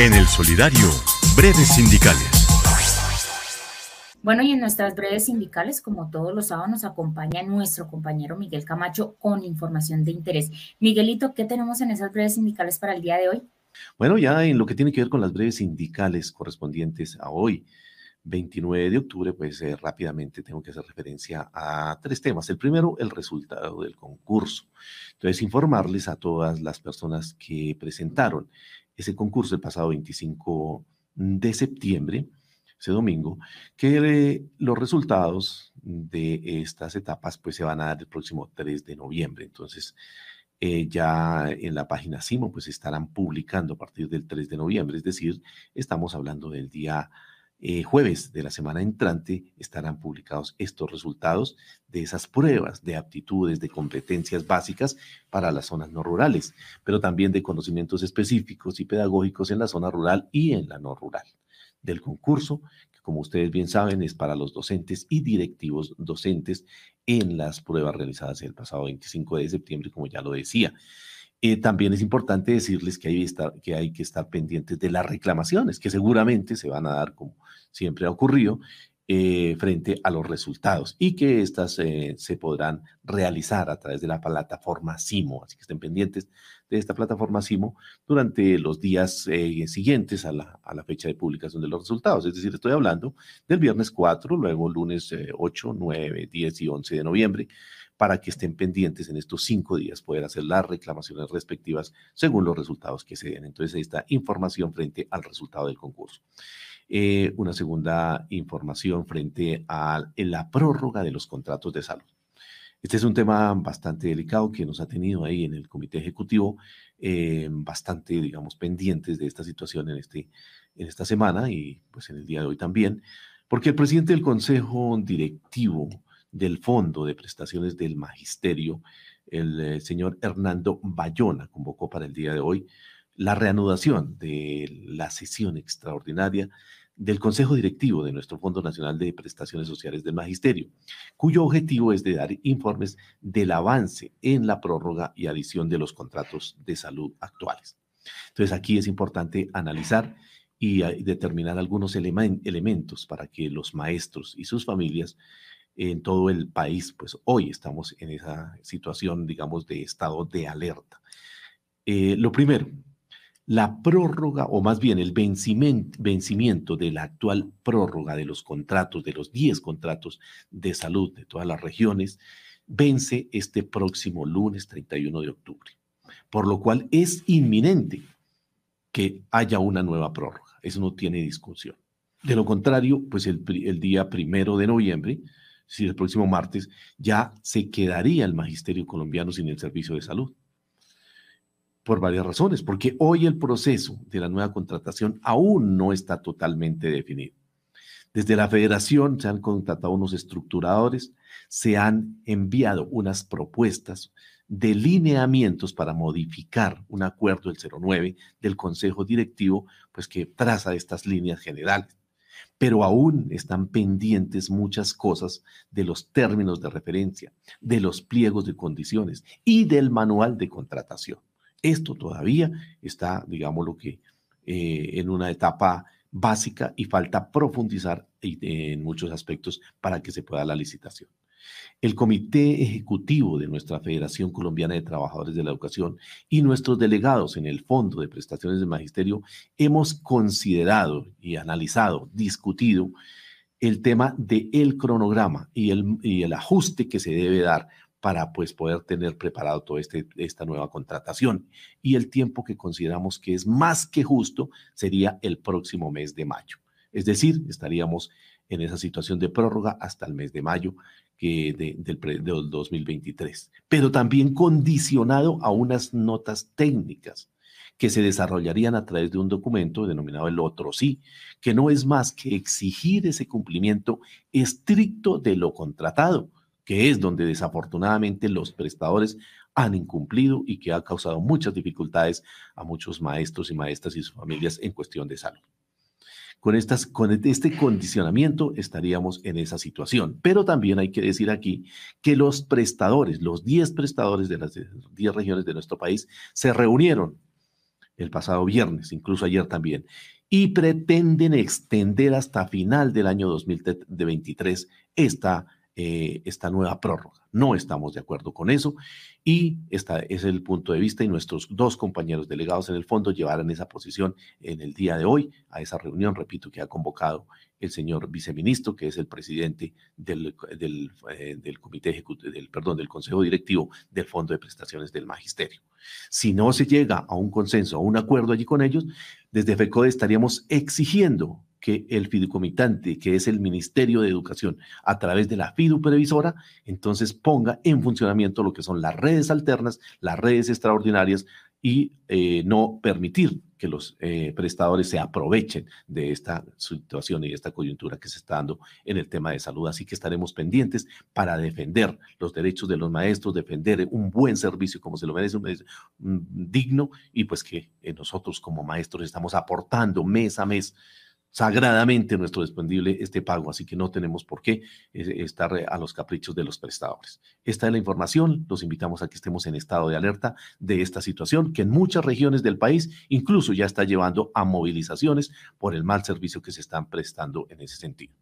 En el Solidario, breves sindicales. Bueno, y en nuestras breves sindicales, como todos los sábados, nos acompaña nuestro compañero Miguel Camacho con información de interés. Miguelito, ¿qué tenemos en esas breves sindicales para el día de hoy? Bueno, ya en lo que tiene que ver con las breves sindicales correspondientes a hoy, 29 de octubre, pues eh, rápidamente tengo que hacer referencia a tres temas. El primero, el resultado del concurso. Entonces, informarles a todas las personas que presentaron ese concurso el pasado 25 de septiembre, ese domingo, que los resultados de estas etapas pues se van a dar el próximo 3 de noviembre. Entonces, eh, ya en la página CIMO pues estarán publicando a partir del 3 de noviembre, es decir, estamos hablando del día eh, jueves de la semana entrante estarán publicados estos resultados de esas pruebas de aptitudes, de competencias básicas para las zonas no rurales, pero también de conocimientos específicos y pedagógicos en la zona rural y en la no rural del concurso, que como ustedes bien saben es para los docentes y directivos docentes en las pruebas realizadas el pasado 25 de septiembre, como ya lo decía. Eh, también es importante decirles que hay, que hay que estar pendientes de las reclamaciones, que seguramente se van a dar, como siempre ha ocurrido, eh, frente a los resultados y que estas eh, se podrán realizar a través de la plataforma SIMO. Así que estén pendientes de esta plataforma SIMO durante los días siguientes a la, a la, fecha de publicación de los resultados. Es decir, estoy hablando del viernes 4, luego lunes 8, 9, 10 y 11 de noviembre para que estén pendientes en estos cinco días, poder hacer las reclamaciones respectivas según los resultados que se den. Entonces, esta información frente al resultado del concurso. Eh, una segunda información frente a la prórroga de los contratos de salud. Este es un tema bastante delicado que nos ha tenido ahí en el comité ejecutivo, eh, bastante, digamos, pendientes de esta situación en, este, en esta semana y pues en el día de hoy también, porque el presidente del consejo directivo del Fondo de Prestaciones del Magisterio, el eh, señor Hernando Bayona, convocó para el día de hoy la reanudación de la sesión extraordinaria del Consejo Directivo de nuestro Fondo Nacional de Prestaciones Sociales del Magisterio, cuyo objetivo es de dar informes del avance en la prórroga y adición de los contratos de salud actuales. Entonces aquí es importante analizar y eh, determinar algunos elementos para que los maestros y sus familias en todo el país, pues hoy estamos en esa situación, digamos, de estado de alerta. Eh, lo primero, la prórroga, o más bien el vencimiento, vencimiento de la actual prórroga de los contratos, de los 10 contratos de salud de todas las regiones, vence este próximo lunes 31 de octubre. Por lo cual es inminente que haya una nueva prórroga. Eso no tiene discusión. De lo contrario, pues el, el día primero de noviembre, si el próximo martes, ya se quedaría el magisterio colombiano sin el servicio de salud. Por varias razones, porque hoy el proceso de la nueva contratación aún no está totalmente definido. Desde la federación se han contratado unos estructuradores, se han enviado unas propuestas de lineamientos para modificar un acuerdo del 09 del Consejo Directivo, pues que traza estas líneas generales pero aún están pendientes muchas cosas de los términos de referencia, de los pliegos de condiciones y del manual de contratación. Esto todavía está, digamos, lo que eh, en una etapa básica y falta profundizar en muchos aspectos para que se pueda la licitación. El Comité Ejecutivo de nuestra Federación Colombiana de Trabajadores de la Educación y nuestros delegados en el Fondo de Prestaciones de Magisterio hemos considerado y analizado, discutido el tema del el cronograma y el, y el ajuste que se debe dar para pues, poder tener preparado toda este, esta nueva contratación. Y el tiempo que consideramos que es más que justo sería el próximo mes de mayo. Es decir, estaríamos en esa situación de prórroga hasta el mes de mayo del, 2023, pero también condicionado a unas notas técnicas que se desarrollarían a través de un documento denominado el otro sí, que no es más que exigir ese cumplimiento estricto de lo contratado, que es donde desafortunadamente los prestadores han incumplido y que ha causado muchas dificultades a muchos maestros y maestras y sus familias en cuestión de salud. Con, este condicionamiento estaríamos en esa situación. Pero también hay que decir aquí que los prestadores, los 10 prestadores de las 10 regiones de nuestro país, se reunieron el pasado viernes, incluso ayer también, y pretenden extender hasta final del año 2023 esta, eh, esta nueva prórroga. No estamos de acuerdo con eso y este es el punto de vista y nuestros dos compañeros delegados en el fondo llevarán esa posición en el día de hoy a esa reunión, repito, que ha convocado el señor viceministro, que es el presidente del, del, eh, del comité ejecutivo, del, perdón, del consejo directivo del Fondo de Prestaciones del Magisterio. Si no se llega a un consenso, a un acuerdo allí con ellos, desde FECODE estaríamos exigiendo que el fiducomitante, que es el Ministerio de Educación, a través de la FIDU previsora, entonces ponga en funcionamiento lo que son las redes alternas, las redes extraordinarias y eh, no permitir que los eh, prestadores se aprovechen de esta situación y de esta coyuntura que se está dando en el tema de salud. Así que estaremos pendientes para defender los derechos de los maestros, defender un buen servicio como se lo merece, un, digno y pues que eh, nosotros como maestros estamos aportando mes a mes sagradamente nuestro despendible este pago, así que no tenemos por qué eh, estar a los caprichos de los prestadores. Esta es la información, los invitamos a que estemos en estado de alerta de esta situación que en muchas regiones del país incluso ya está llevando a movilizaciones por el mal servicio que se están prestando en ese sentido.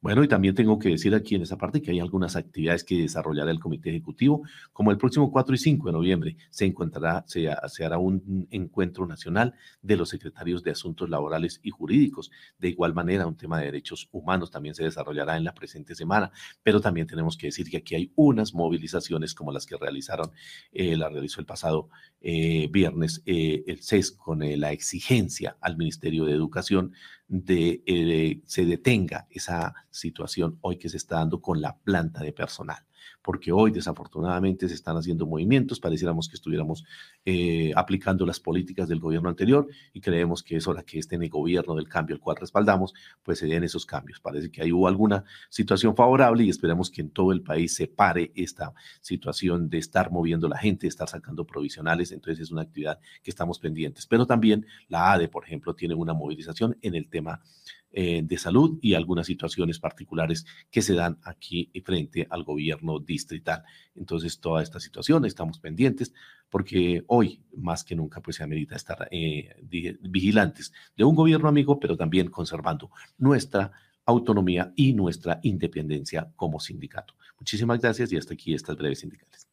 Bueno, y también tengo que decir aquí en esa parte que hay algunas actividades que desarrollará el Comité Ejecutivo, como el próximo 4 y 5 de noviembre se encontrará, se, hará un encuentro nacional de los secretarios de Asuntos Laborales y Jurídicos. De igual manera, un tema de derechos humanos también se desarrollará en la presente semana, pero también tenemos que decir que aquí hay unas movilizaciones como las que realizaron, eh, la realizó el pasado eh, viernes eh, el CES con la exigencia al Ministerio de Educación de eh, se detenga esa situación hoy que se está dando con la planta de personal porque hoy desafortunadamente se están haciendo movimientos, pareciéramos que estuviéramos eh, aplicando las políticas del gobierno anterior y creemos que es hora que este gobierno del cambio al cual respaldamos, pues se den esos cambios. Parece que ahí hubo alguna situación favorable y esperamos que en todo el país se pare esta situación de estar moviendo la gente, de estar sacando provisionales, entonces es una actividad que estamos pendientes. Pero también la ADE, por ejemplo, tiene una movilización en el tema eh, de salud y algunas situaciones particulares que se dan aquí frente al gobierno distrital. Entonces, toda esta situación estamos pendientes porque hoy más que nunca pues se amerita estar eh, vigilantes de un gobierno amigo, pero también conservando nuestra autonomía y nuestra independencia como sindicato. Muchísimas gracias y hasta aquí estas breves sindicales.